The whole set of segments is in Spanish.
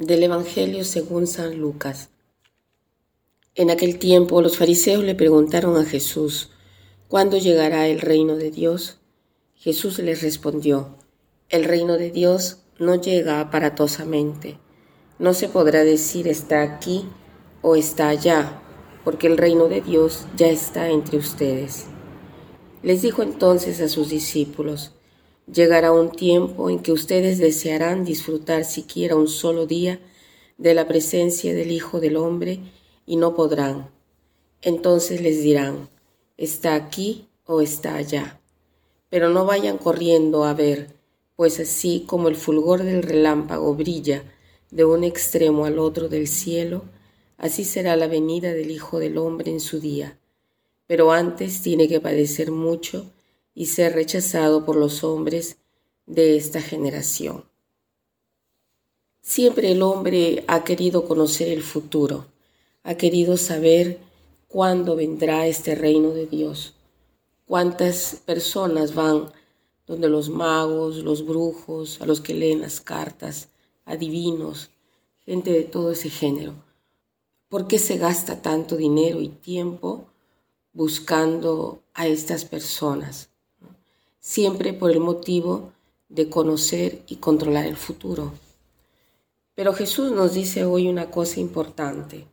Del Evangelio según San Lucas. En aquel tiempo los fariseos le preguntaron a Jesús, ¿cuándo llegará el reino de Dios? Jesús les respondió, el reino de Dios no llega aparatosamente. No se podrá decir está aquí o está allá, porque el reino de Dios ya está entre ustedes. Les dijo entonces a sus discípulos, Llegará un tiempo en que ustedes desearán disfrutar siquiera un solo día de la presencia del Hijo del Hombre y no podrán. Entonces les dirán, está aquí o está allá. Pero no vayan corriendo a ver, pues así como el fulgor del relámpago brilla de un extremo al otro del cielo, así será la venida del Hijo del Hombre en su día. Pero antes tiene que padecer mucho y ser rechazado por los hombres de esta generación. Siempre el hombre ha querido conocer el futuro, ha querido saber cuándo vendrá este reino de Dios, cuántas personas van donde los magos, los brujos, a los que leen las cartas, adivinos, gente de todo ese género. ¿Por qué se gasta tanto dinero y tiempo buscando a estas personas? Siempre por el motivo de conocer y controlar el futuro. Pero Jesús nos dice hoy una cosa importante,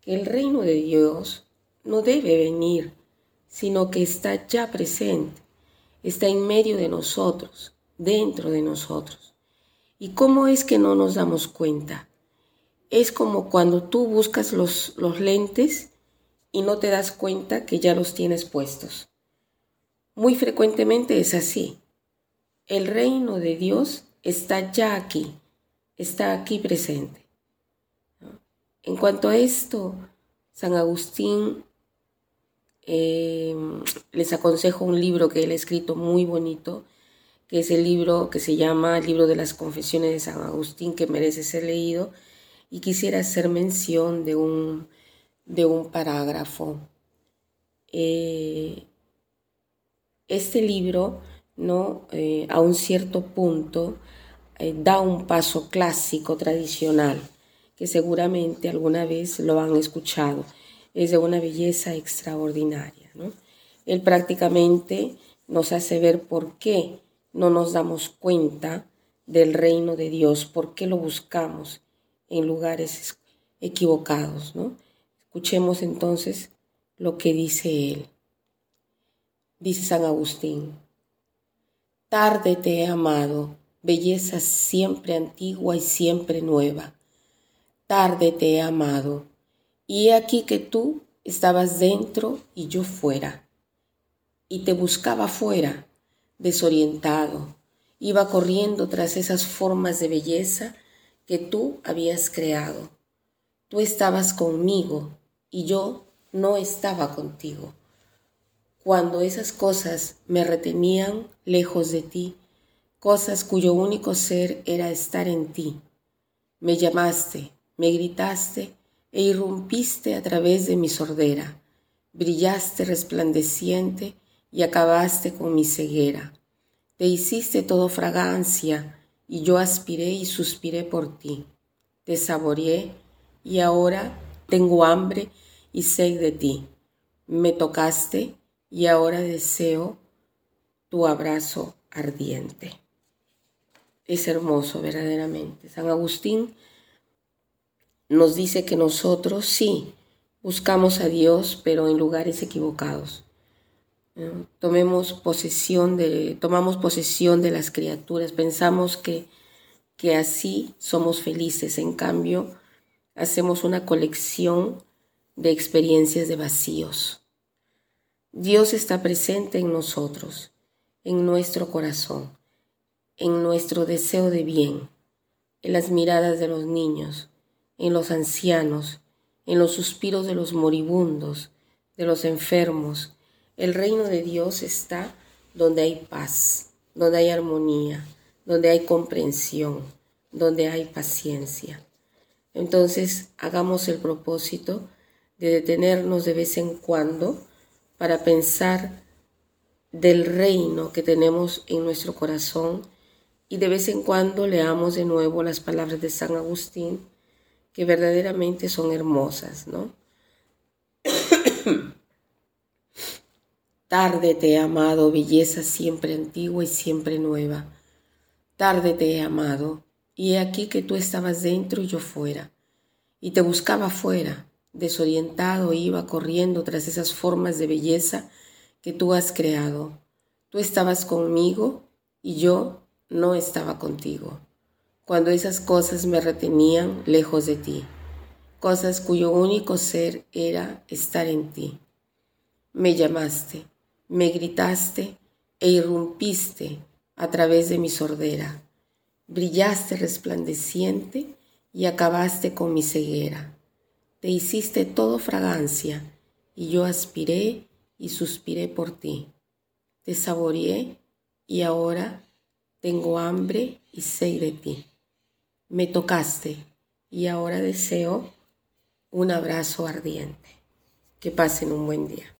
que el reino de Dios no debe venir, sino que está ya presente, está en medio de nosotros, dentro de nosotros. ¿Y cómo es que no nos damos cuenta? Es como cuando tú buscas los, los lentes y no te das cuenta que ya los tienes puestos. Muy frecuentemente es así. El reino de Dios está ya aquí, está aquí presente. En cuanto a esto, San Agustín eh, les aconsejo un libro que él ha escrito muy bonito, que es el libro que se llama El libro de las confesiones de San Agustín, que merece ser leído, y quisiera hacer mención de un, de un parágrafo. Eh, este libro, ¿no? Eh, a un cierto punto, eh, da un paso clásico, tradicional, que seguramente alguna vez lo han escuchado. Es de una belleza extraordinaria. Él prácticamente nos hace ver por qué no nos damos cuenta del reino de Dios, por qué lo buscamos en lugares equivocados. ¿no? Escuchemos entonces lo que dice él dice San Agustín. Tarde te he amado, belleza siempre antigua y siempre nueva. Tarde te he amado, y he aquí que tú estabas dentro y yo fuera. Y te buscaba fuera, desorientado, iba corriendo tras esas formas de belleza que tú habías creado. Tú estabas conmigo y yo no estaba contigo cuando esas cosas me retenían lejos de ti, cosas cuyo único ser era estar en ti. Me llamaste, me gritaste e irrumpiste a través de mi sordera, brillaste resplandeciente y acabaste con mi ceguera. Te hiciste todo fragancia y yo aspiré y suspiré por ti. Te saboreé y ahora tengo hambre y sed de ti. Me tocaste y ahora deseo tu abrazo ardiente. Es hermoso verdaderamente. San Agustín nos dice que nosotros sí buscamos a Dios, pero en lugares equivocados. Tomemos posesión de, tomamos posesión de las criaturas, pensamos que, que así somos felices, en cambio hacemos una colección de experiencias de vacíos Dios está presente en nosotros, en nuestro corazón, en nuestro deseo de bien, en las miradas de los niños, en los ancianos, en los suspiros de los moribundos, de los enfermos. El reino de Dios está donde hay paz, donde hay armonía, donde hay comprensión, donde hay paciencia. Entonces hagamos el propósito de detenernos de vez en cuando para pensar del reino que tenemos en nuestro corazón y de vez en cuando leamos de nuevo las palabras de San Agustín, que verdaderamente son hermosas, ¿no? Tarde te he amado, belleza siempre antigua y siempre nueva. Tarde te he amado, y he aquí que tú estabas dentro y yo fuera, y te buscaba fuera, desorientado iba corriendo tras esas formas de belleza que tú has creado. Tú estabas conmigo y yo no estaba contigo. Cuando esas cosas me retenían lejos de ti, cosas cuyo único ser era estar en ti. Me llamaste, me gritaste e irrumpiste a través de mi sordera. Brillaste resplandeciente y acabaste con mi ceguera. Te hiciste todo fragancia y yo aspiré y suspiré por ti. Te saboreé y ahora tengo hambre y sed de ti. Me tocaste y ahora deseo un abrazo ardiente. Que pasen un buen día.